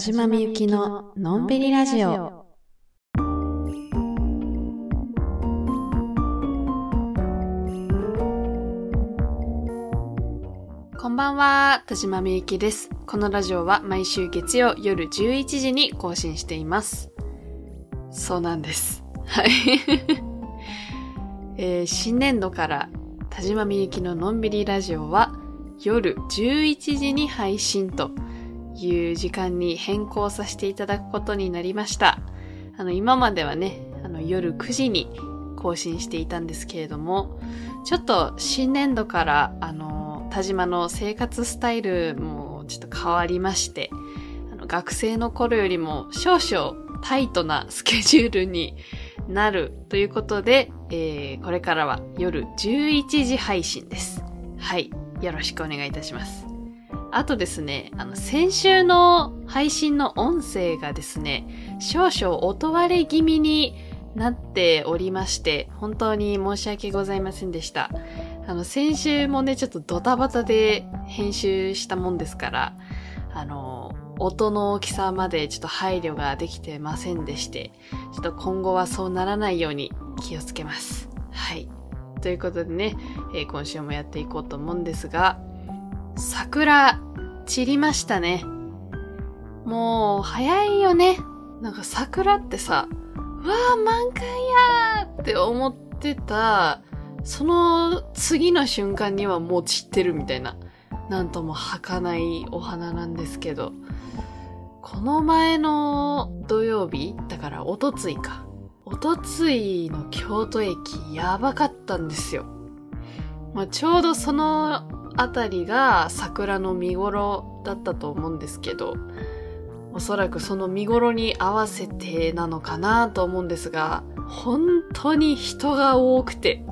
島みゆきののんびりラジオ。こんばんは、田島みゆきです。このラジオは毎週月曜夜11時に更新しています。そうなんです。はい。えー新年度から田島みゆきののんびりラジオは夜11時に配信という時間に変更させていただくことになりました。あの、今まではね、あの、夜9時に更新していたんですけれども、ちょっと新年度から、あの、田島の生活スタイルもちょっと変わりまして、あの学生の頃よりも少々タイトなスケジュールになるということで、えーこれからは夜11時配信です。はい。よろしくお願いいたします。あとですね、あの、先週の配信の音声がですね、少々音割れ気味になっておりまして、本当に申し訳ございませんでした。あの、先週もね、ちょっとドタバタで編集したもんですから、あの、音の大きさまでちょっと配慮ができてませんでして、ちょっと今後はそうならないように気をつけます。はい。ということでね、えー今週もやっていこうと思うんですが、桜、散りましたね。もう、早いよね。なんか桜ってさ、うわあ、満開やーって思ってた、その次の瞬間にはもう散ってるみたいな、なんとも儚いお花なんですけど、この前の土曜日だからおとついか。おとついの京都駅やばかったんですよ。まあ、ちょうどそのあたりが桜の見頃だったと思うんですけど、おそらくその見頃に合わせてなのかなと思うんですが、本当に人が多くて。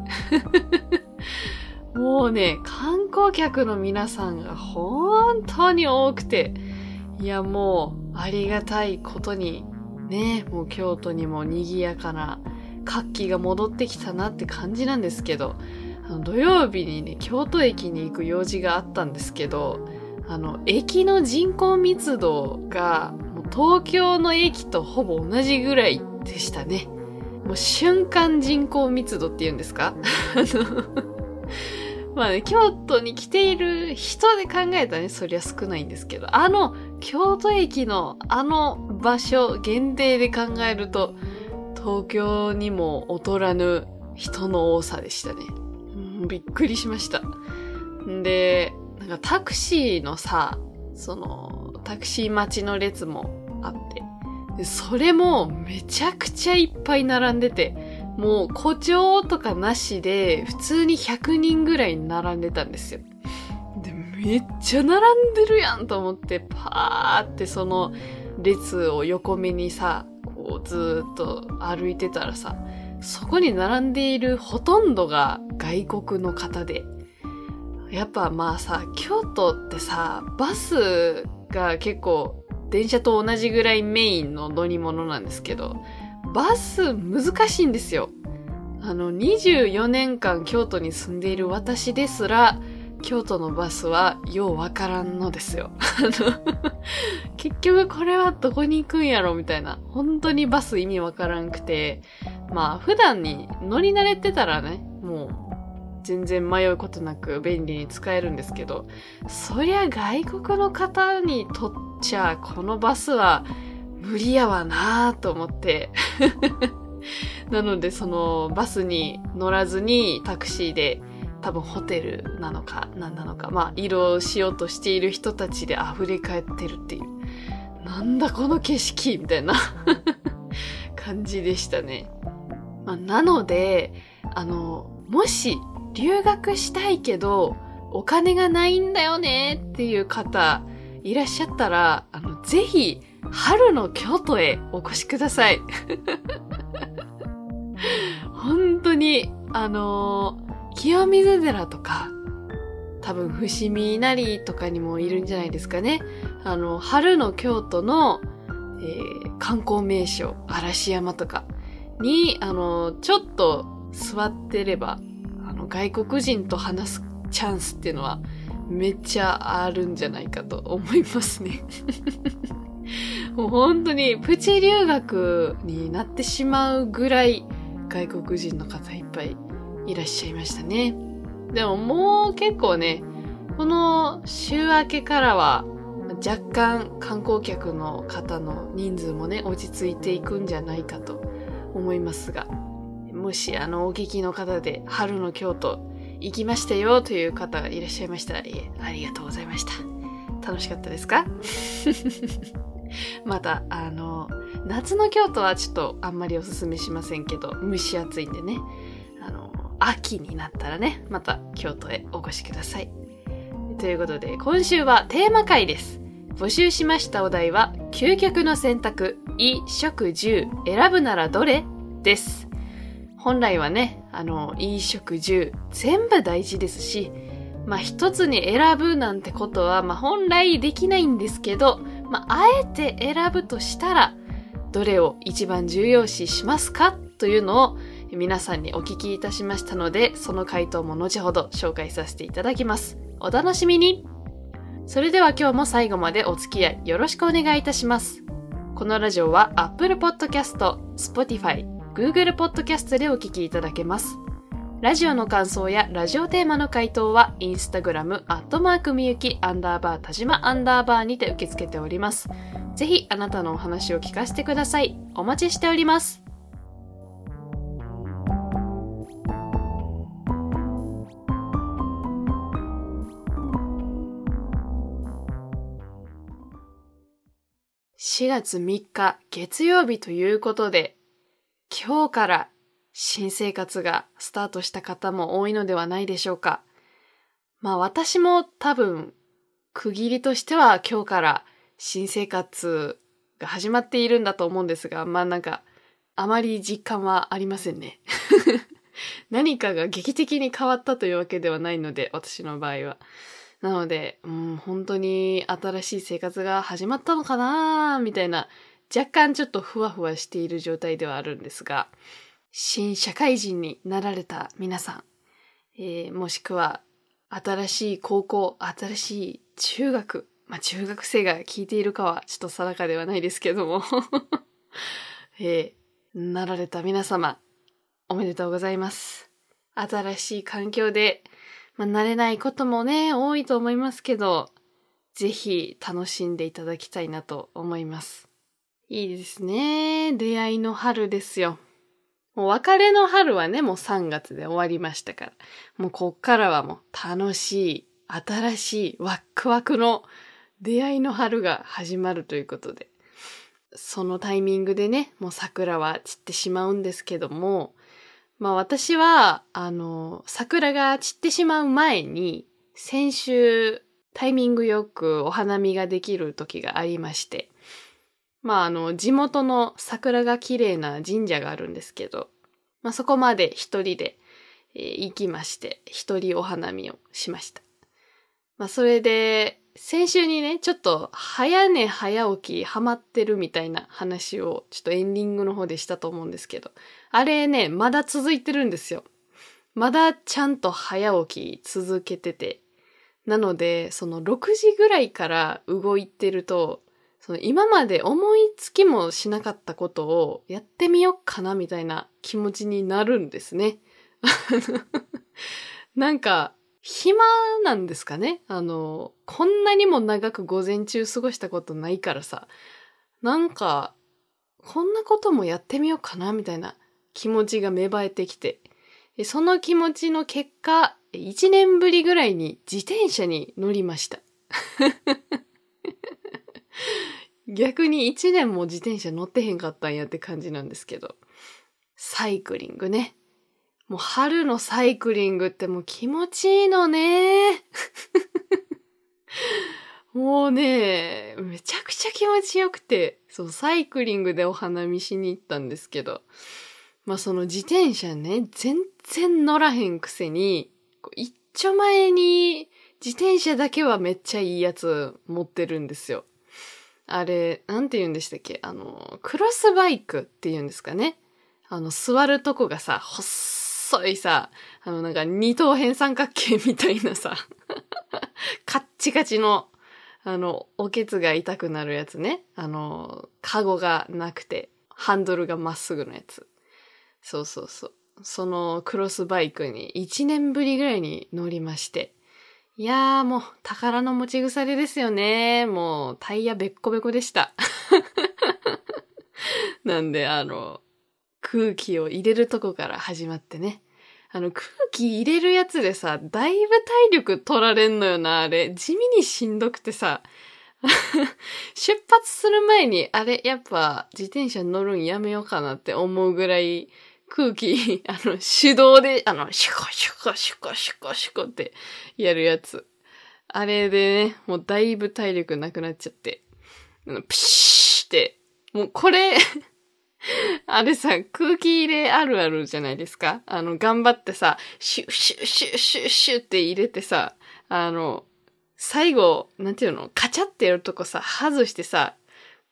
もうね、観光客の皆さんが本当に多くて、いやもうありがたいことにね、もう京都にも賑やかな活気が戻ってきたなって感じなんですけど、土曜日にね、京都駅に行く用事があったんですけど、あの、駅の人口密度が、もう東京の駅とほぼ同じぐらいでしたね。もう瞬間人口密度って言うんですか？あの、まあね、京都に来ている人で考えたらね、そりゃ少ないんですけど、あの、京都駅のあの場所限定で考えると、東京にも劣らぬ人の多さでしたね。びっくりしました。で、なんかタクシーのさ、その、タクシー待ちの列もあって、それもめちゃくちゃいっぱい並んでて、もう誇張とかなしで、普通に100人ぐらい並んでたんですよ。で、めっちゃ並んでるやんと思って、パーってその列を横目にさ、こうずーっと歩いてたらさ、そこに並んでいるほとんどが外国の方で、やっぱまあさ、京都ってさ、バスが結構電車と同じぐらいメインの乗り物なんですけど、バス難しいんですよ。あの、24年間京都に住んでいる私ですら、京都のバスはようわからんのですよ。あの、結局これはどこに行くんやろみたいな。本当にバス意味わからんくて。まあ普段に乗り慣れてたらね、もう全然迷うことなく便利に使えるんですけど、そりゃ外国の方にとっちゃこのバスは無理やわなぁと思って。なのでそのバスに乗らずにタクシーで多分ホテルなのか何なのか、まあ移動しようとしている人たちで溢れ返ってるっていう。なんだこの景色みたいな 感じでしたね。まあ、なので、あの、もし留学したいけどお金がないんだよねっていう方いらっしゃったら、あの、ぜひ春の京都へお越しください。本当に、あのー清水寺とか、多分伏見稲荷とかにもいるんじゃないですかね。あの、春の京都の、えー観光名所、嵐山とかに、あの、ちょっと座ってれば、あの、外国人と話すチャンスっていうのは、めっちゃあるんじゃないかと思いますね。もう本当にプチ留学になってしまうぐらい外国人の方いっぱいいらっしゃいましたね。でももう結構ね、この週明けからは若干観光客の方の人数もね、落ち着いていくんじゃないかと思いますが、もしあのお聞きの方で春の京都行きましたよという方がいらっしゃいましたら、いえ、ありがとうございました。楽しかったですか？また、あの、夏の京都はちょっとあんまりおすすめしませんけど、蒸し暑いんでね、秋になったらね、また京都へお越しください。ということで、今週はテーマ回です。募集しましたお題は、究極の選択、衣、食、住、選ぶならどれです。本来はね、あの、衣、食、住、全部大事ですし、まあ一つに選ぶなんてことは、まあ本来できないんですけど、まああえて選ぶとしたら、どれを一番重要視しますか？というのを皆さんにお聞きいたしましたので、その回答も後ほど紹介させていただきます。お楽しみにそれでは今日も最後までお付き合いよろしくお願いいたします。このラジオは Apple Podcast、Spotify、Google Podcast でお聞きいただけます。ラジオの感想やラジオテーマの回答は、インスタグラム、アットマークみゆき、アンダーバー、田島アンダーバーにて受け付けております。ぜひ、あなたのお話を聞かせてください。お待ちしております。4月3日月曜日ということで、今日から新生活がスタートした方も多いのではないでしょうか。まあ私も多分区切りとしては今日から新生活が始まっているんだと思うんですが、まあなんかあまり実感はありませんね。何かが劇的に変わったというわけではないので、私の場合は。なので、うん、本当に新しい生活が始まったのかなみたいな、若干ちょっとふわふわしている状態ではあるんですが、新社会人になられた皆さん、えー、もしくは新しい高校、新しい中学、まあ中学生が聞いているかはちょっと定かではないですけども えー、なられた皆様、おめでとうございます。新しい環境で、まあ、慣れないこともね、多いと思いますけど、ぜひ楽しんでいただきたいなと思います。いいですね。出会いの春ですよ。もう別れの春はね、もう3月で終わりましたから。もうこっからはもう楽しい、新しい、ワックワクの出会いの春が始まるということで。そのタイミングでね、もう桜は散ってしまうんですけども、まあ私は、あの、桜が散ってしまう前に、先週タイミングよくお花見ができる時がありまして、まああの、地元の桜が綺麗な神社があるんですけど、まあそこまで一人で、えー、行きまして、一人お花見をしました。まあそれで、先週にね、ちょっと早寝早起きハマってるみたいな話をちょっとエンディングの方でしたと思うんですけど、あれね、まだ続いてるんですよ。まだちゃんと早起き続けてて。なので、その6時ぐらいから動いてると、その今まで思いつきもしなかったことをやってみようかなみたいな気持ちになるんですね。なんか、暇なんですかね？あの、こんなにも長く午前中過ごしたことないからさ、なんか、こんなこともやってみようかなみたいな気持ちが芽生えてきて、その気持ちの結果、1年ぶりぐらいに自転車に乗りました。逆に1年も自転車乗ってへんかったんやって感じなんですけど。サイクリングね。もう春のサイクリングってもう気持ちいいのね。もうね、めちゃくちゃ気持ちよくて、そう、サイクリングでお花見しに行ったんですけど、まあその自転車ね、全然乗らへんくせに、こう一丁前に自転車だけはめっちゃいいやつ持ってるんですよ。あれ、なんて言うんでしたっけ？あの、クロスバイクって言うんですかね？あの、座るとこがさ、細細いさ、あの、なんか二等辺三角形みたいなさ、カッチカチの、あの、おけつが痛くなるやつね。あの、カゴがなくて、ハンドルがまっすぐのやつ。そうそうそう。そのクロスバイクに1年ぶりぐらいに乗りまして。いやーもう宝の持ち腐れですよね。もうタイヤべっこべこでした。なんであの、空気を入れるとこから始まってね。あの空気入れるやつでさ、だいぶ体力取られんのよな、あれ。地味にしんどくてさ。出発する前に、あれ、やっぱ自転車乗るんやめようかなって思うぐらい空気、あの、手動で、あの、シュコシュコシュコシュコシュコってやるやつ。あれでね、もうだいぶ体力なくなっちゃって。あの、ピシーって、もうこれ あれさ、空気入れあるあるじゃないですか。あの、頑張ってさ、シュッシュッシュッシュッシュッって入れてさ、あの、最後、なんていうの？カチャってやるとこさ、外してさ、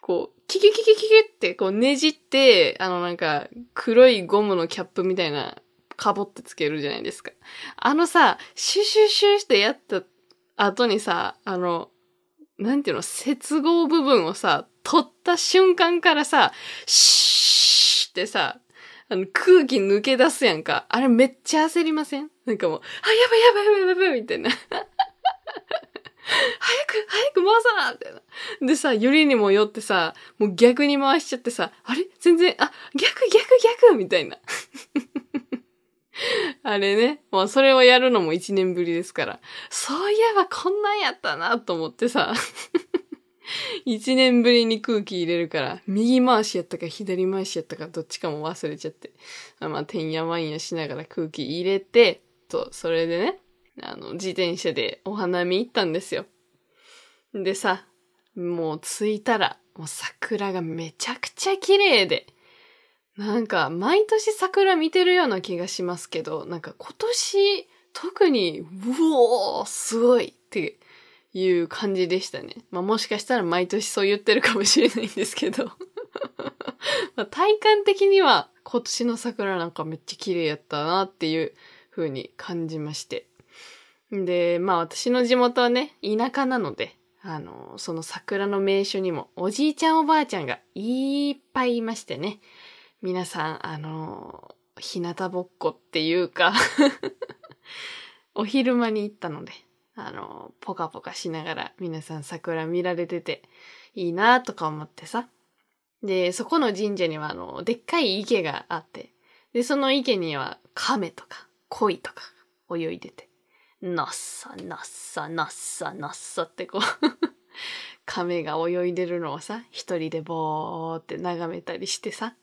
こう、キキキキキキってこうねじって、あのなんか黒いゴムのキャップみたいなカボってつけるじゃないですか。あのさ、シュシュシュしてやった後にさ、あの、なんていうの、接合部分をさ、取った瞬間からさ、シーってさ、あの空気抜け出すやんか。あれめっちゃ焦りません？なんかもう、あ、やばいやばいやばいやばいみたいな。早く、早く回さなみたいな。でさ、よりにもよってさ、もう逆に回しちゃってさ、あれ？全然、あ、逆逆逆みたいな。あれね。もうそれをやるのも一年ぶりですから。そういえばこんなんやったなと思ってさ。一年ぶりに空気入れるから、右回しやったか左回しやったかどっちかも忘れちゃって。まあ、てんやわんやしながら空気入れて、と、それでね、あの、自転車でお花見行ったんですよ。でさ、もう着いたら、もう桜がめちゃくちゃ綺麗で、なんか毎年桜見てるような気がしますけど、なんか今年特に、うおーすごいっていう感じでしたね。まあもしかしたら毎年そう言ってるかもしれないんですけど。ま体感的には今年の桜なんかめっちゃ綺麗やったなっていう風に感じまして。で、まあ私の地元はね、田舎なので、あの、その桜の名所にもおじいちゃんおばあちゃんがいっぱいいましてね。皆さん、あの、日向ぼっこっていうか お昼間に行ったので、あの、ポカポカしながら皆さん桜見られてていいなとか思ってさ。で、そこの神社にはあの、でっかい池があって、で、その池には亀とか鯉とか泳いでて、なっさなっさなっさなっさってこう 亀が泳いでるのをさ、一人でぼーって眺めたりしてさ。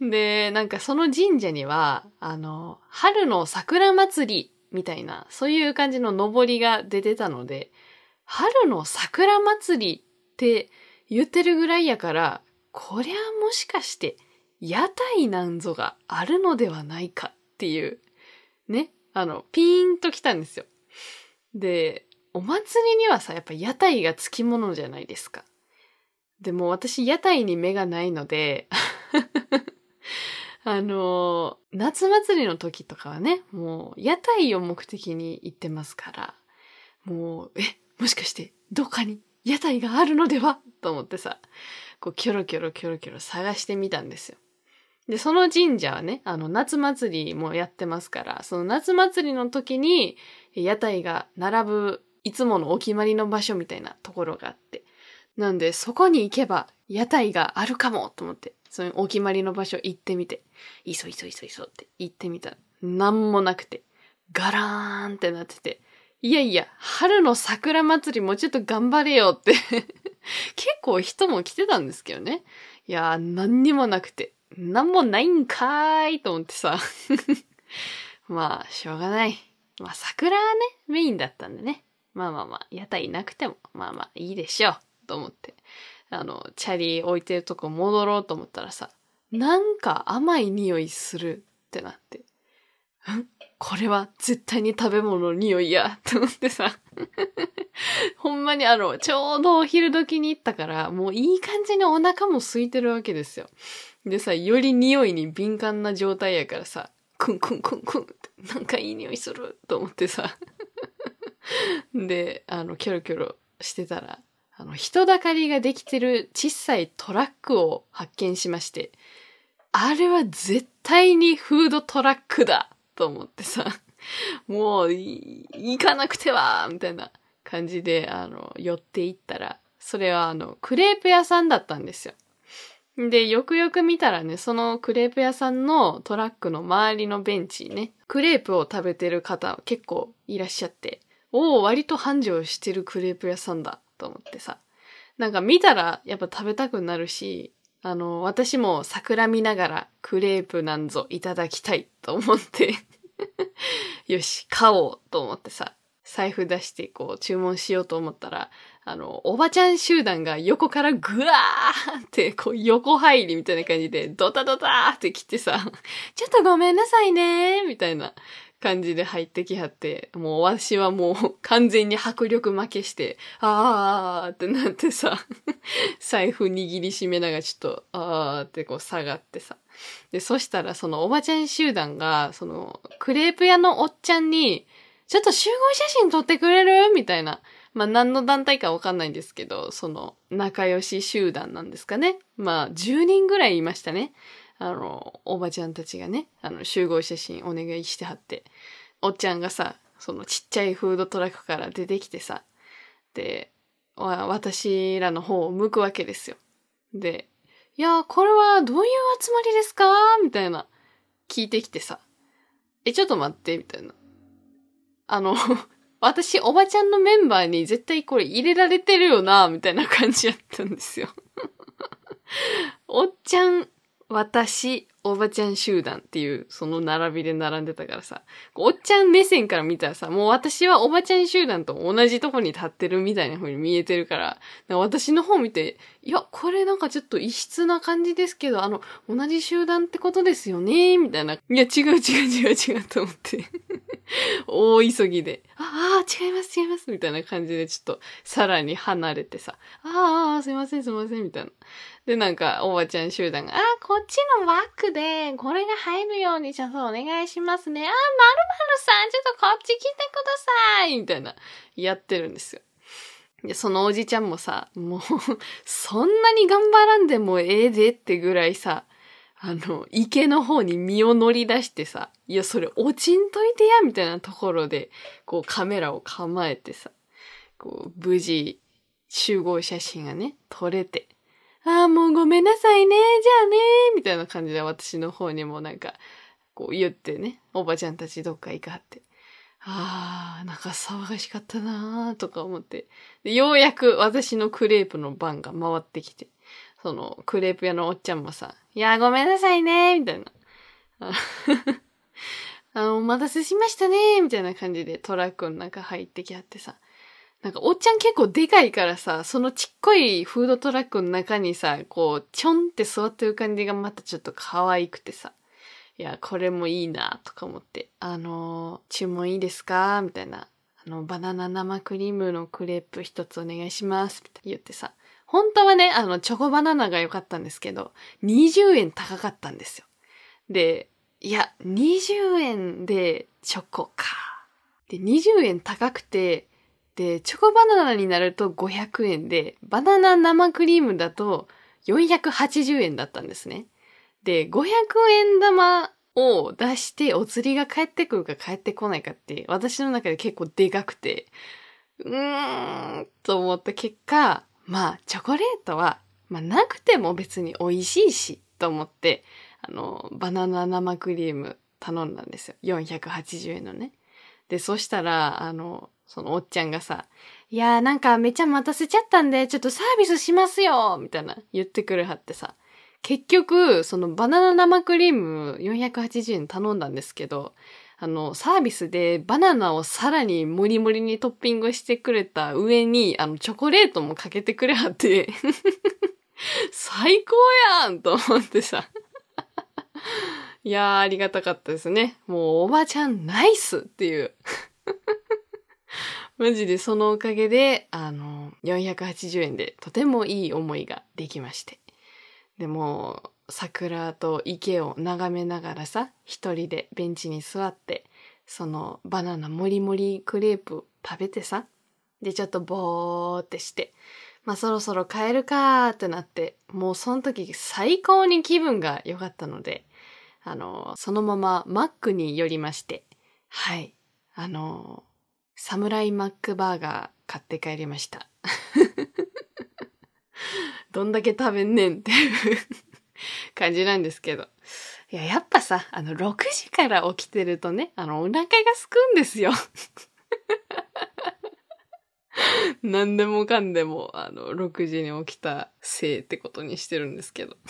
で、なんかその神社には、あの、春の桜祭りみたいな、そういう感じの登りが出てたので、春の桜祭りって言ってるぐらいやから、こりゃもしかして屋台なんぞがあるのではないかっていう、ね、あの、ピーンと来たんですよ。で、お祭りにはさ、やっぱ屋台がつきものじゃないですか。でも私屋台に目がないのであの、夏祭りの時とかはね、もう屋台を目的に行ってますから、もう、え、もしかしてどっかに屋台があるのでは？と思ってさ、こうキョロキョロキョロキョロ探してみたんですよ。で、その神社はね、あの、夏祭りもやってますから、その夏祭りの時に、屋台が並ぶ、いつものお決まりの場所みたいなところがあって。なんで、そこに行けば、屋台があるかもと思って、そのお決まりの場所行ってみて、いそいそいそいそって行ってみたら、なんもなくて、ガラーンってなってて、いやいや、春の桜祭りもうちょっと頑張れよって 結構人も来てたんですけどね。いやー、何にもなくて。なんもないんかーいと思ってさ。まあ、しょうがない。まあ、桜はね、メインだったんでね。まあまあまあ、屋台なくても、まあまあ、いいでしょう。と思って。あの、チャリ置いてるとこ戻ろうと思ったらさ、なんか甘い匂いするってなって。ん これは絶対に食べ物の匂いやと思ってさ。ほんまにあの、ちょうどお昼時に行ったから、もういい感じにお腹も空いてるわけですよ。でさ、より匂いに敏感な状態やからさ、クンクンクンクンって、なんかいい匂いすると思ってさ。で、あの、キョロキョロしてたら、あの、人だかりができてる小さいトラックを発見しまして、あれは絶対にフードトラックだと思ってさ、もう、行かなくてはみたいな感じで、あの、寄っていったら、それはあの、クレープ屋さんだったんですよ。で、よくよく見たらね、そのクレープ屋さんのトラックの周りのベンチにね、クレープを食べてる方結構いらっしゃって、おお、割と繁盛してるクレープ屋さんだと思ってさ。なんか見たらやっぱ食べたくなるし、あの、私も桜見ながらクレープなんぞいただきたいと思って。よし、買おうと思ってさ、財布出してこう注文しようと思ったら、あの、おばちゃん集団が横からぐわーってこう横入りみたいな感じでドタドターって来てさ、ちょっとごめんなさいねみたいな。感じで入ってきはって、もう私はもう 完全に迫力負けして、あーってなってさ、財布握りしめながらちょっと、あーってこう下がってさ。で、そしたらそのおばちゃん集団が、そのクレープ屋のおっちゃんに、ちょっと集合写真撮ってくれる？みたいな。まあ何の団体かわかんないんですけど、その仲良し集団なんですかね。まあ10人ぐらいいましたね。あの、おばちゃんたちがね、あの、集合写真お願いしてはって。おっちゃんがさ、そのちっちゃいフードトラックから出てきてさ、で、私らの方を向くわけですよ。で、いや、これはどういう集まりですか？みたいな、聞いてきてさ、え、ちょっと待って、みたいな。あの、私、おばちゃんのメンバーに絶対これ入れられてるよな、みたいな感じやったんですよ。おっちゃん私、おばちゃん集団っていう、その並びで並んでたからさ、おっちゃん目線から見たらさ、もう私はおばちゃん集団と同じとこに立ってるみたいな風に見えてるから、から私の方見て、いや、これなんかちょっと異質な感じですけど、あの、同じ集団ってことですよねみたいな。いや、違う違う違う違うと思って。大急ぎで、ああ、違います違いますみたいな感じでちょっとさらに離れてさ、ああ、すいませんすいませんみたいな。で、なんか、おばちゃん集団が、あ、こっちのワックで、これが入るように、じゃあ、そう、お願いしますね。あ、まるまるさん、ちょっとこっち来てくださいみたいな、やってるんですよ。で、そのおじちゃんもさ、もう そんなに頑張らんでもええでってぐらいさ、あの、池の方に身を乗り出してさ、いや、それ落ちんといてや、みたいなところで、こうカメラを構えてさ、こう、無事、集合写真がね、撮れて、ああ、もうごめんなさいね、じゃあね、みたいな感じで私の方にもなんか、こう言ってね、おばちゃんたちどっか行かって。ああ、なんか騒がしかったなーとか思ってで。ようやく私のクレープの番が回ってきて、そのクレープ屋のおっちゃんもさ、いや、ごめんなさいねーみたいな。あの、お待たせしましたねーみたいな感じでトラックの中入ってきはってさ、なんか、おっちゃん結構でかいからさ、そのちっこいフードトラックの中にさ、こう、ちょんって座ってる感じがまたちょっと可愛くてさ。いや、これもいいな、とか思って。あのー、注文いいですか？みたいな。あの、バナナ生クリームのクレープ一つお願いします。みたいな言ってさ。本当はね、あの、チョコバナナが良かったんですけど、20円高かったんですよ。で、いや、20円でチョコか。で、20円高くて、で、チョコバナナになると500円で、バナナ生クリームだと480円だったんですね。で、500円玉を出してお釣りが返ってくるか返ってこないかって、私の中で結構でかくて、うーん、と思った結果、まあ、チョコレートは、まあ、なくても別に美味しいし、と思って、あの、バナナ生クリーム頼んだんですよ。480円のね。で、そしたら、あの、そのおっちゃんがさ、いやーなんかめちゃ待たせちゃったんで、ちょっとサービスしますよみたいな言ってくれはってさ。結局、そのバナナ生クリーム480円頼んだんですけど、あの、サービスでバナナをさらにモリモリにトッピングしてくれた上に、あの、チョコレートもかけてくれはって 最高やんと思ってさいやー、ありがたかったですね。もう、おばちゃんナイスっていう マジでそのおかげで、あの、480円でとてもいい思いができまして。でも、桜と池を眺めながらさ、一人でベンチに座って、そのバナナもりもりクレープ食べてさ、で、ちょっとぼーってして、まあそろそろ帰るかーってなって、もうその時最高に気分が良かったので、あの、そのままマックに寄りまして、はい、あの、サムライマックバーガー買って帰りました。どんだけ食べんねんっていう 感じなんですけど。いや、やっぱさ、あの、6時から起きてるとね、あの、お腹がすくんですよ 何でもかんでも、あの、6時に起きたせいってことにしてるんですけど。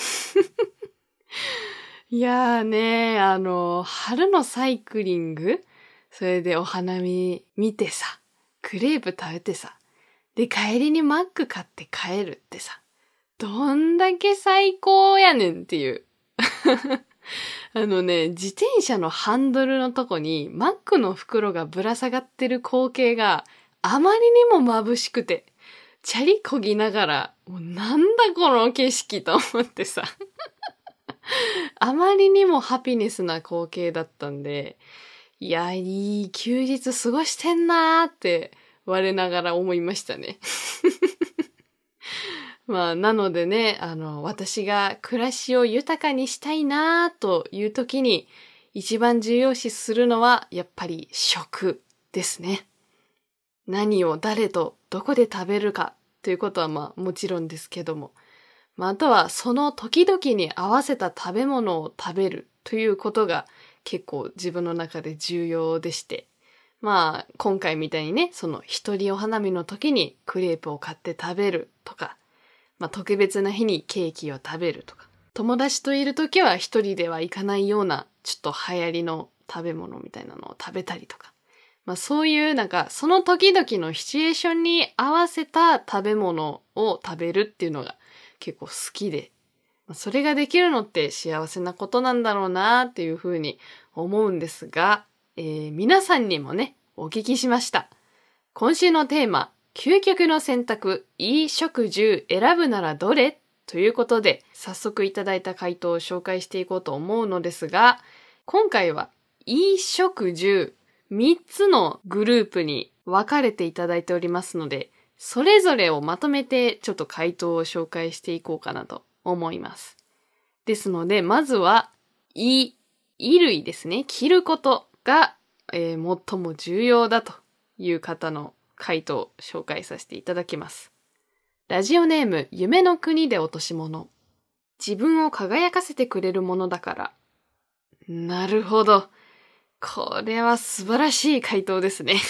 いやーね、あの、春のサイクリングそれでお花見見てさ、クレープ食べてさ、で、帰りにマック買って帰るってさ、どんだけ最高やねんっていう。あのね、自転車のハンドルのとこにマックの袋がぶら下がってる光景があまりにも眩しくて、チャリこぎながら、もうなんだこの景色と思ってさ。あまりにもハピネスな光景だったんで、いや、いい休日過ごしてんなーって我ながら思いましたね。まあ、なのでね、あの、私が暮らしを豊かにしたいなという時に、一番重要視するのは、やっぱり食ですね。何を誰とどこで食べるかということはまあもちろんですけども、まあ、あとはその時々に合わせた食べ物を食べるということが結構自分の中で重要でして、まあ今回みたいにね、その一人お花見の時にクレープを買って食べるとか、まあ、特別な日にケーキを食べるとか、友達といる時は一人では行かないようなちょっと流行りの食べ物みたいなのを食べたりとか、まあそういうなんかその時々のシチュエーションに合わせた食べ物を食べるっていうのが結構好きで、まあ、それができるのって幸せなことなんだろうなっていうふうに思うんですが、えー、皆さんにもね、お聞きしました。今週のテーマ、究極の選択、衣食住選ぶならどれということで、早速いただいた回答を紹介していこうと思うのですが、今回は、衣食住3つのグループに分かれていただいておりますので、それぞれをまとめてちょっと回答を紹介していこうかなと思います。ですので、まずは、衣、衣類ですね。着ることが、えー、最も重要だという方の回答紹介させていただきます。ラジオネーム、夢の国で落とし物。自分を輝かせてくれるものだから。なるほど。これは素晴らしい回答ですね。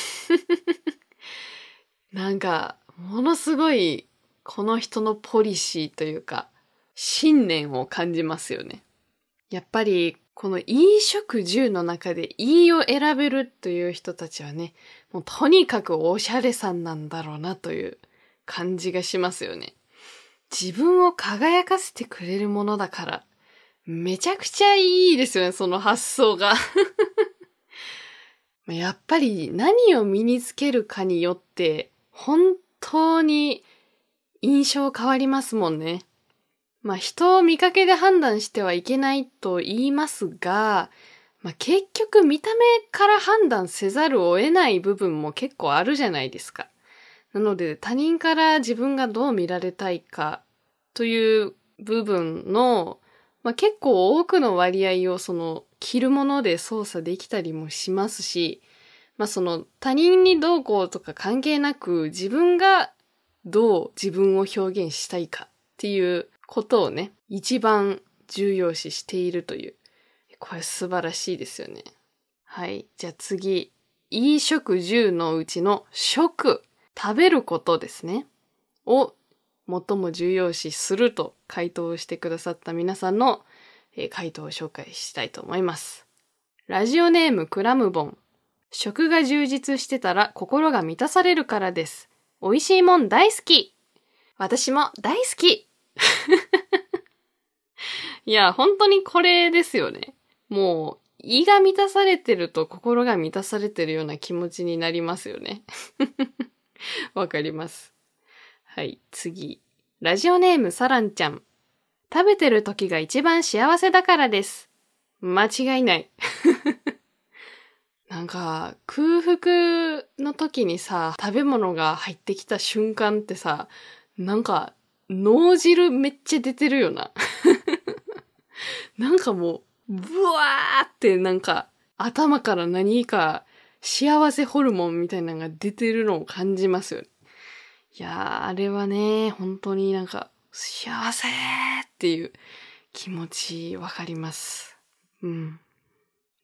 なんか、ものすごい、この人のポリシーというか、信念を感じますよね。やっぱり、この衣食住の中でいいを選べるという人たちはね、もうとにかくおしゃれさんなんだろうなという感じがしますよね。自分を輝かせてくれるものだから、めちゃくちゃいいですよね、その発想が。やっぱり何を身につけるかによって、本当に印象変わりますもんね。まあ人を見かけで判断してはいけないと言いますが、まあ、結局見た目から判断せざるを得ない部分も結構あるじゃないですか。なので他人から自分がどう見られたいかという部分の、まあ、結構多くの割合をその着るもので操作できたりもしますし、まあその他人にどうこうとか関係なく自分がどう自分を表現したいかっていうことをね、一番重要視しているという。これ素晴らしいですよね。はい。じゃあ次。衣食住のうちの食、食べることですね。を最も重要視すると回答してくださった皆さんの、回答を紹介したいと思います。ラジオネームクラムボン。食が充実してたら心が満たされるからです。美味しいもん大好き私も大好きいや、本当にこれですよね。もう、胃が満たされてると心が満たされてるような気持ちになりますよね。わかります。はい、次。ラジオネームサランちゃん。食べてる時が一番幸せだからです。間違いない。なんか、空腹の時にさ、食べ物が入ってきた瞬間ってさ、なんか、脳汁めっちゃ出てるよな。なんかもう、ブワーってなんか、頭から何か幸せホルモンみたいなのが出てるのを感じますよね。いやー、あれはね、本当になんか、幸せっていう気持ちわかります。うん。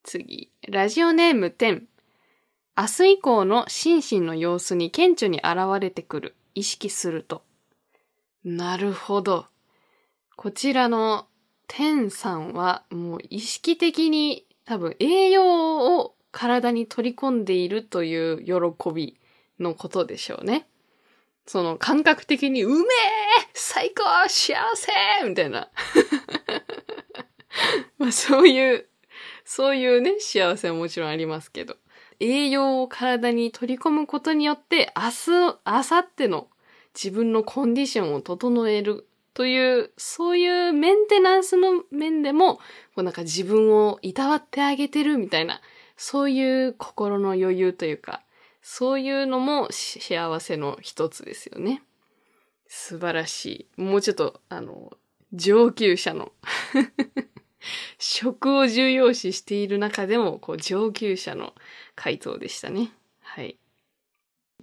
次。ラジオネーム10。明日以降の心身の様子に顕著に現れてくる。意識すると。なるほど。こちらの天さんはもう意識的に多分栄養を体に取り込んでいるという喜びのことでしょうね。その感覚的にうめえ最高幸せみたいな。まあそういうそういうね、幸せはもちろんありますけど、栄養を体に取り込むことによって、明日、明後日の自分のコンディションを整えるという、そういうメンテナンスの面でも、こうなんか自分をいたわってあげてるみたいな、そういう心の余裕というか、そういうのも幸せの一つですよね。素晴らしい。もうちょっと、あの、上級者の 食を重要視している中でも、こう、上級者の回答でしたね。はい。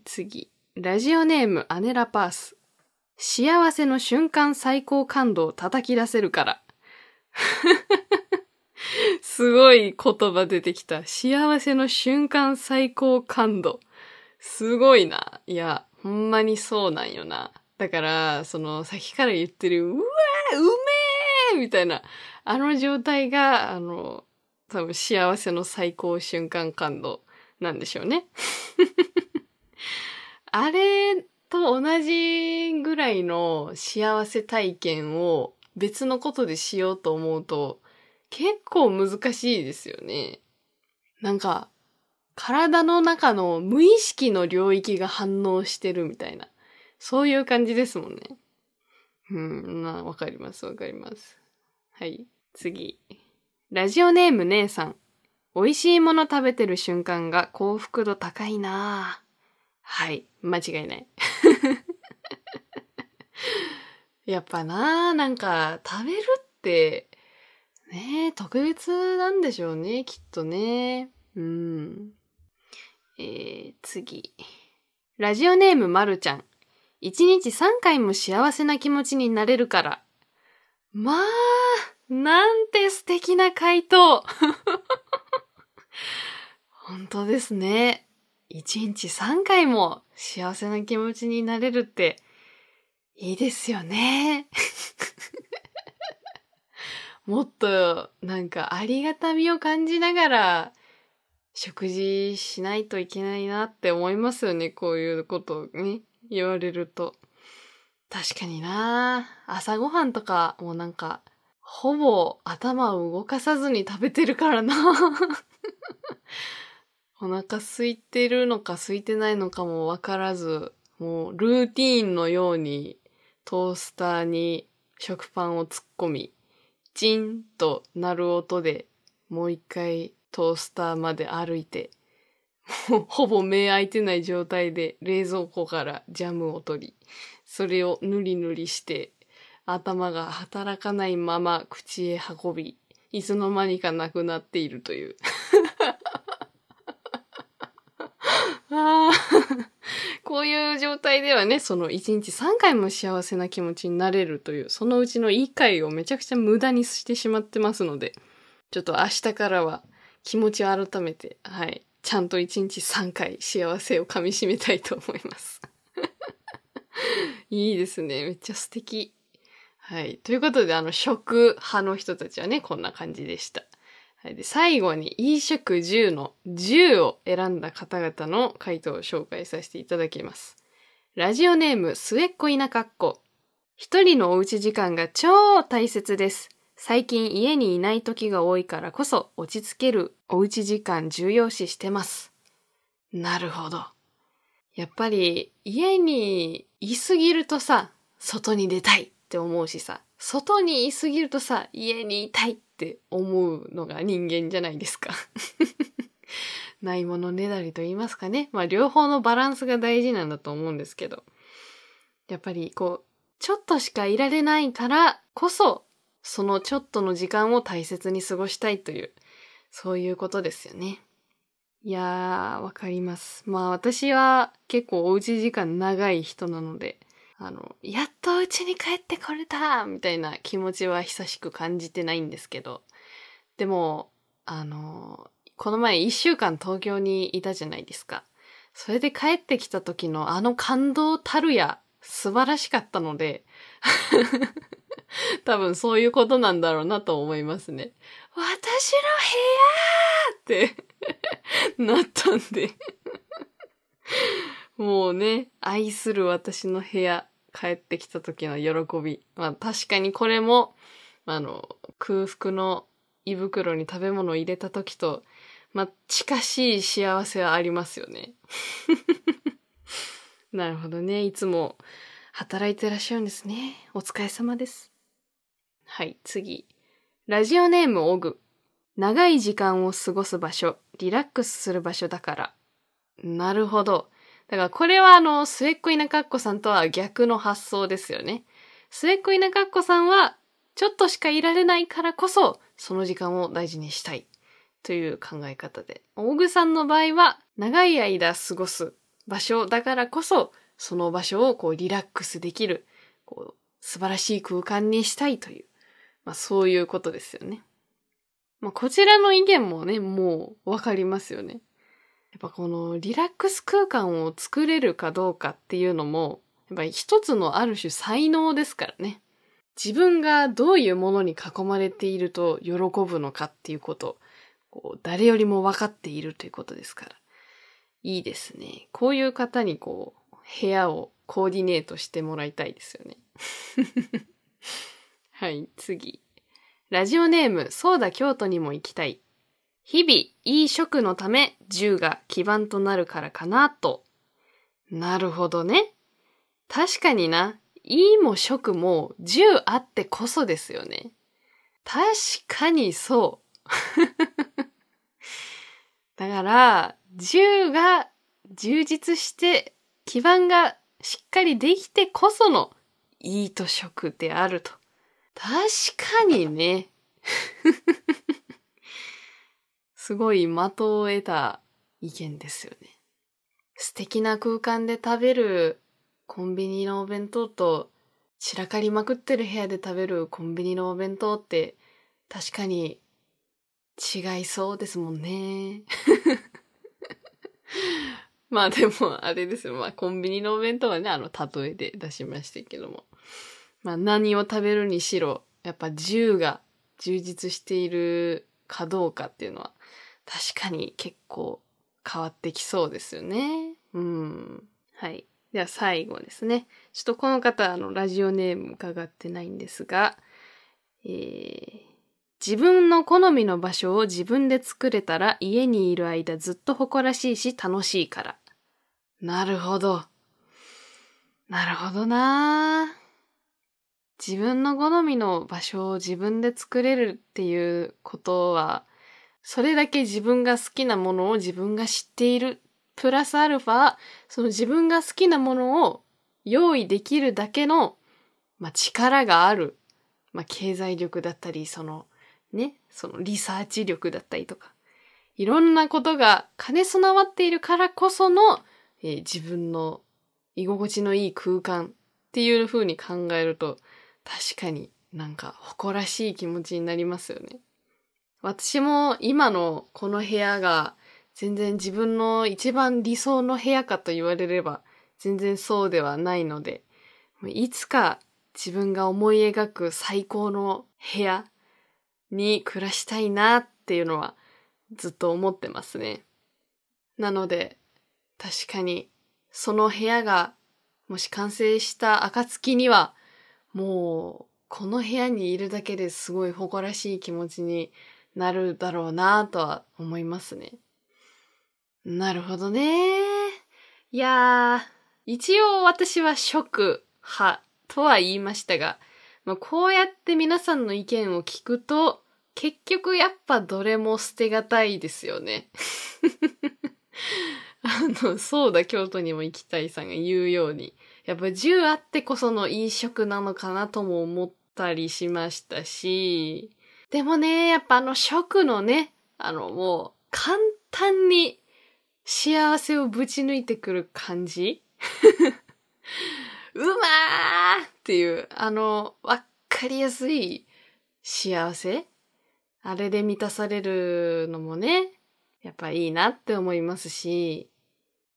次。ラジオネームアネラパース。幸せの瞬間最高感度を叩き出せるから。すごい言葉出てきた。幸せの瞬間最高感度。すごいな。いや、ほんまにそうなんよな。だから、その、さっきから言ってる、うわーうめーみたいな。あの状態が、あの、多分幸せの最高瞬間感度なんでしょうね。あれと同じぐらいの幸せ体験を別のことでしようと思うと結構難しいですよね。なんか、体の中の無意識の領域が反応してるみたいな。そういう感じですもんね。うん、わかります、わかります。はい。次。ラジオネーム姉さん。美味しいもの食べてる瞬間が幸福度高いなぁはい。間違いない。やっぱななんか食べるって、ね特別なんでしょうね、きっとね。うん。えー、次。ラジオネームまるちゃん。一日3回も幸せな気持ちになれるから。まあ、なんて素敵な回答 本当ですね。一日3回も幸せな気持ちになれるっていいですよね。もっとなんかありがたみを感じながら食事しないといけないなって思いますよね。こういうことをね、言われると。確かにな朝ごはんとかもなんかほぼ頭を動かさずに食べてるからなお腹空いてるのか空いてないのかもわからず、もうルーティーンのようにトースターに食パンを突っ込み、チンと鳴る音でもう一回トースターまで歩いて、もうほぼ目開いてない状態で冷蔵庫からジャムを取り、それをぬりぬりして頭が働かないまま口へ運び、いつの間にかなくなっているという。あこういう状態ではね、その1日3回も幸せな気持ちになれるという、そのうちの1回をめちゃくちゃ無駄にしてしまってますので、ちょっと明日からは気持ちを改めて、はい、ちゃんと1日3回幸せを噛み締めたいと思います。いいですね。めっちゃ素敵。はい。ということで、あの、食派の人たちはね、こんな感じでした。はい。で、最後に、飲食10の10を選んだ方々の回答を紹介させていただきます。ラジオネーム、末っ子稲かっこ。一人のおうち時間が超大切です。最近家にいない時が多いからこそ落ち着けるおうち時間重要視してます。なるほど。やっぱり家にいすぎるとさ、外に出たいって思うしさ、外にいすぎるとさ、家にいたいっって思うのが人間じゃないですか。ないものねだりと言いますかね。まあ両方のバランスが大事なんだと思うんですけど。やっぱりこう、ちょっとしかいられないからこそ、そのちょっとの時間を大切に過ごしたいという、そういうことですよね。いやー、わかります。まあ私は結構おうち時間長い人なので、あの、やっとうちに帰ってこれたみたいな気持ちは久しく感じてないんですけど、でも、あの、この前一週間東京にいたじゃないですか。それで帰ってきた時のあの感動たるや素晴らしかったので 多分そういうことなんだろうなと思いますね。私の部屋って なったんでもうね、愛する私の部屋帰ってきた時の喜び。まあ確かにこれも、あの、空腹の胃袋に食べ物を入れた時と、まあ近しい幸せはありますよね。なるほどね。いつも働いてらっしゃるんですね。お疲れ様です。はい、次。ラジオネームオグ。長い時間を過ごす場所、リラックスする場所だから。なるほど。だからこれはあの、末っ子稲かっこさんとは逆の発想ですよね。末っ子稲かっこさんは、ちょっとしかいられないからこそ、その時間を大事にしたい。という考え方で。大具さんの場合は、長い間過ごす場所だからこそ、その場所をこうリラックスできる、こう、素晴らしい空間にしたいという、まあそういうことですよね。まあこちらの意見もね、もうわかりますよね。やっぱこのリラックス空間を作れるかどうかっていうのも、やっぱ一つのある種才能ですからね。自分がどういうものに囲まれていると喜ぶのかっていうこと、こう誰よりも分かっているということですから。いいですね。こういう方にこう、部屋をコーディネートしてもらいたいですよね。はい、次。ラジオネーム、そうだ京都にも行きたい。日々、いい食のため、銃が基盤となるからかなと。なるほどね。確かにな。いいも食も銃あってこそですよね。確かにそう。だから、銃が充実して、基盤がしっかりできてこそのいいと食であると。確かにね。すごい的を得た意見ですよね。素敵な空間で食べるコンビニのお弁当と散らかりまくってる部屋で食べるコンビニのお弁当って確かに違いそうですもんね。まあでもあれですよ。まあコンビニのお弁当はね、あの例えで出しましたけども。まあ何を食べるにしろ、やっぱ銃が充実しているかどうかっていうのは確かに結構変わってきそうですよね。うん。はい。では最後ですね。ちょっとこの方、あの、ラジオネーム伺ってないんですが、えー、自分の好みの場所を自分で作れたら家にいる間ずっと誇らしいし楽しいから。なるほど。なるほどな自分の好みの場所を自分で作れるっていうことはそれだけ自分が好きなものを自分が知っている。プラスアルファ、その自分が好きなものを用意できるだけの、まあ、力がある。まあ、経済力だったり、その、ね、そのリサーチ力だったりとか。いろんなことが兼ね備わっているからこその、えー、自分の居心地のいい空間っていう風に考えると、確かになんか誇らしい気持ちになりますよね。私も今のこの部屋が全然自分の一番理想の部屋かと言われれば全然そうではないので、いつか自分が思い描く最高の部屋に暮らしたいなっていうのはずっと思ってますね。なので、確かにその部屋がもし完成した暁にはもうこの部屋にいるだけですごい誇らしい気持ちになるだろうなとは思いますね。なるほどね。いやー、一応私は食派とは言いましたが、まあ、こうやって皆さんの意見を聞くと、結局やっぱどれも捨てがたいですよね。あの、そうだ、京都にも行きたいさんが言うように、やっぱ10あってこそのいい食なのかなとも思ったりしましたし、でもね、やっぱあの食のね、あのもう簡単に幸せをぶち抜いてくる感じ。うまーっていう、あの、わかりやすい幸せ。あれで満たされるのもね、やっぱいいなって思いますし、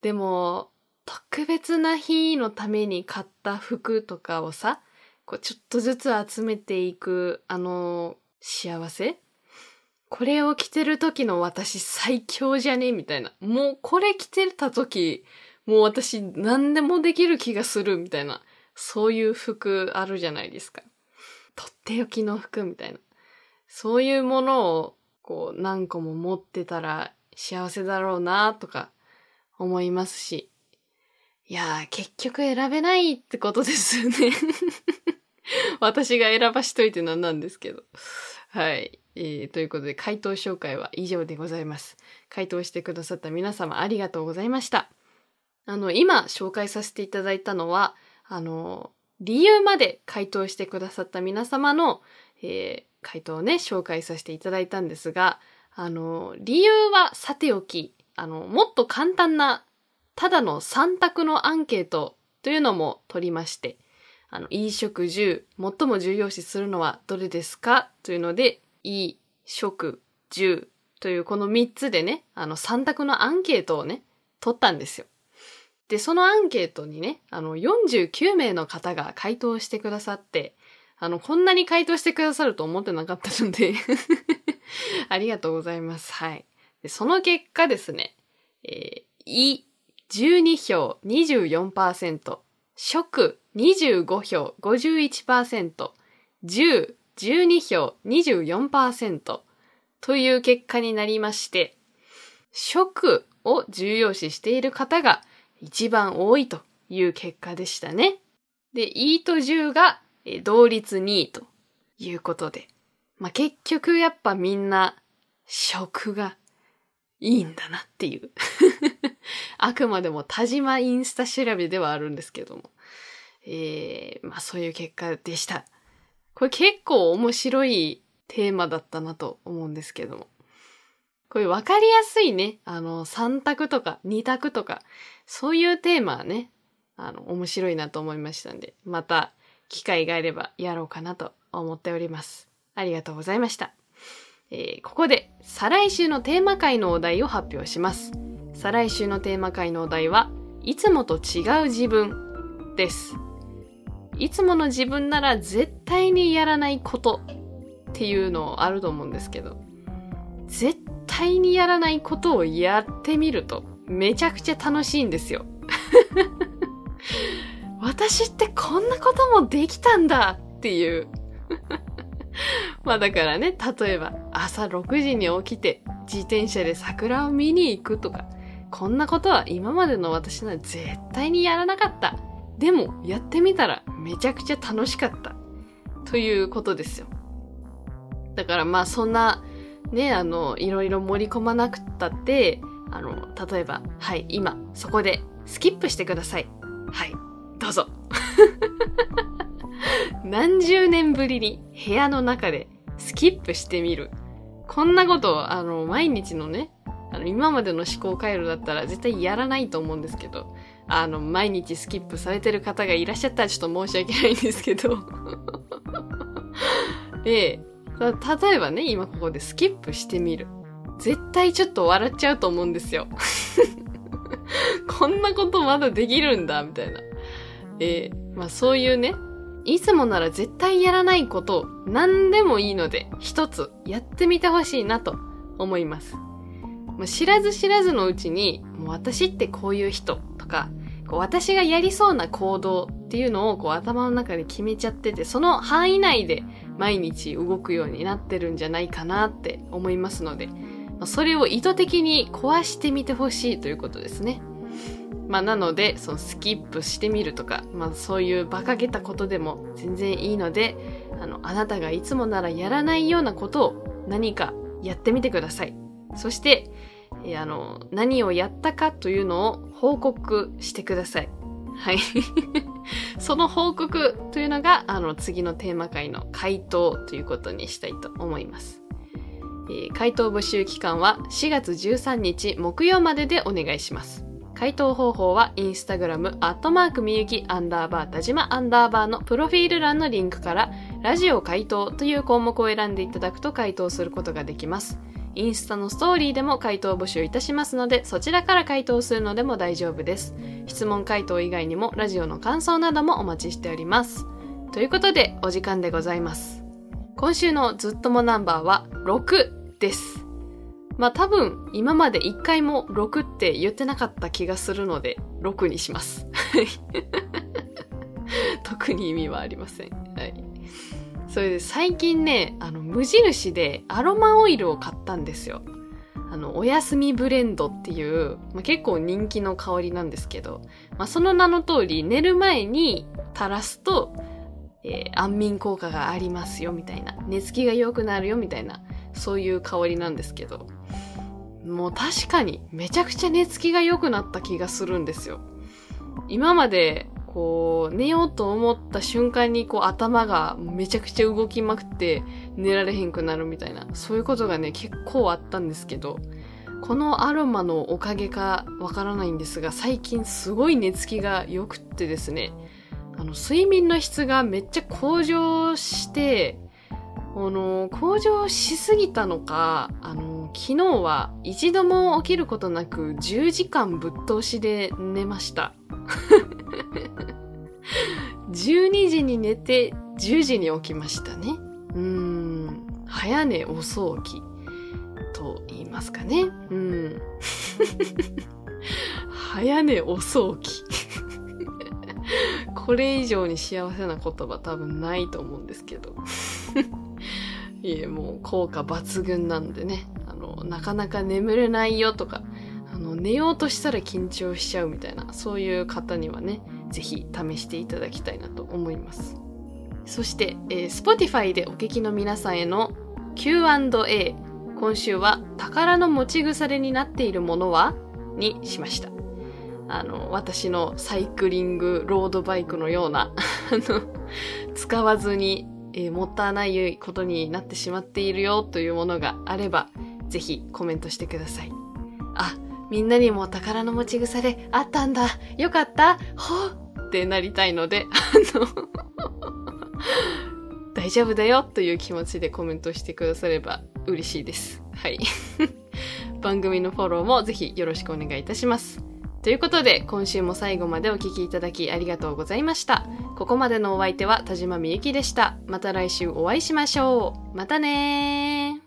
でも、特別な日のために買った服とかをさ、こうちょっとずつ集めていく、あの、幸せ？これを着てる時の私最強じゃね？みたいな。もうこれ着てた時、もう私何でもできる気がするみたいな。そういう服あるじゃないですか。とっておきの服みたいな。そういうものをこう何個も持ってたら幸せだろうなとか思いますし。いやー、結局選べないってことですよね 私が選ばしといてなんなんですけど。はい。えー、ということで、回答紹介は以上でございます。回答してくださった皆様ありがとうございました。あの、今紹介させていただいたのは、あの、理由まで回答してくださった皆様の、えー、回答をね、紹介させていただいたんですが、あの、理由はさておき、あの、もっと簡単な、ただの3択のアンケートというのも取りまして、あの、いい食10、最も重要視するのはどれですかというので、いい食10というこの3つでね、あの3択のアンケートをね、取ったんですよ。で、そのアンケートにね、あの、49名の方が回答してくださって、あの、こんなに回答してくださると思ってなかったので ありがとうございます。はい。でその結果ですね、えー、い、12票24%、食25票51%、10、12票24%という結果になりまして、食を重要視している方が一番多いという結果でしたね。で、E と10が同率2位ということで。まあ、結局やっぱみんな食がいいんだなっていう あくまでも田島インスタ調べではあるんですけども。えー、まあそういう結果でした。これ結構面白いテーマだったなと思うんですけども。これ分かりやすいね、あの、3択とか2択とか、そういうテーマはね、あの、面白いなと思いましたんで、また機会があればやろうかなと思っております。ありがとうございました。えー、ここで再来週のテーマ回のお題を発表します。再来週のテーマ回のお題は、いつもと違う自分です。いつもの自分なら絶対にやらないことっていうのあると思うんですけど、絶対にやらないことをやってみるとめちゃくちゃ楽しいんですよ。私ってこんなこともできたんだっていう まあだからね、例えば朝6時に起きて自転車で桜を見に行くとか、こんなことは今までの私なら絶対にやらなかった。でもやってみたらめちゃくちゃ楽しかった。ということですよ。だからまあそんなね、あの、いろいろ盛り込まなくったって、あの、例えば、はい、今、そこでスキップしてください。はい、どうぞ。何十年ぶりに部屋の中でスキップしてみる。こんなことを、あの、毎日のね、あの、今までの思考回路だったら絶対やらないと思うんですけど、あの、毎日スキップされてる方がいらっしゃったらちょっと申し訳ないんですけど。ええ、例えばね、今ここでスキップしてみる。絶対ちょっと笑っちゃうと思うんですよ。こんなことまだできるんだ、みたいな。えー、まあそういうね、いつもなら絶対やらないことを何でもいいので一つやってみてほしいなと思います。まあ、知らず知らずのうちに、もう私ってこういう人とか、こう私がやりそうな行動っていうのをこう頭の中で決めちゃってて、その範囲内で毎日動くようになってるんじゃないかなって思いますので、それを意図的に壊してみてほしいということですね。まあ、なので、そのスキップしてみるとか、まあ、そういう馬鹿げたことでも全然いいので、あの、あなたがいつもならやらないようなことを何かやってみてください。そして、えーあの、何をやったかというのを報告してください。はい。その報告というのが、あの、次のテーマ回の回答ということにしたいと思います。えー回答募集期間は4月13日木曜まででお願いします。回答方法はインスタグラムアットマークみゆきアンダーバー田島アンダーバーのプロフィール欄のリンクからラジオ回答という項目を選んでいただくと回答することができます。インスタのストーリーでも回答募集いたしますので、そちらから回答するのでも大丈夫です。質問回答以外にもラジオの感想などもお待ちしております。ということで、お時間でございます。今週のずっともナンバーは6です。まあ多分今まで1回も6って言ってなかった気がするので6にします。特に意味はありません。それで最近ね、あの無印でアロマオイルを買ったんですよ。あの、おやすみブレンドっていう、まあ、結構人気の香りなんですけど、まあ、その名の通り寝る前に垂らすと、えー安眠効果がありますよみたいな、寝つきが良くなるよみたいな、そういう香りなんですけど、もう確かにめちゃくちゃ寝つきが良くなった気がするんですよ。今まで、こう、寝ようと思った瞬間にこう頭がめちゃくちゃ動きまくって寝られへんくなるみたいな、そういうことがね、結構あったんですけど、このアロマのおかげかわからないんですが、最近すごい寝つきが良くってですね、あの、睡眠の質がめっちゃ向上して、あの、向上しすぎたのか、あの、昨日は一度も起きることなく10時間ぶっ通しで寝ました。12時に寝て10時に起きましたね。うん、早寝遅起きと言いますかね。うん。早寝遅起き。これ以上に幸せな言葉多分ないと思うんですけど。いえ、もう効果抜群なんでね。あの、なかなか眠れないよとか、あの、寝ようとしたら緊張しちゃうみたいな、そういう方にはね、ぜひ試していただきたいなと思います。そして、えー Spotify でお聞きの皆さんへの Q&A。今週は宝の持ち腐れになっているものは？にしました。あの、私のサイクリングロードバイクのような、あの、使わずに、えーもったいないことになってしまっているよというものがあれば、ぜひコメントしてください。あ、みんなにも宝の持ち腐れあったんだ。よかったほっってなりたいので、あの、大丈夫だよという気持ちでコメントしてくだされば嬉しいです。はい。番組のフォローもぜひよろしくお願いいたします。ということで、今週も最後までお聴きいただきありがとうございました。ここまでのお相手は田島みゆきでした。また来週お会いしましょう。またねー。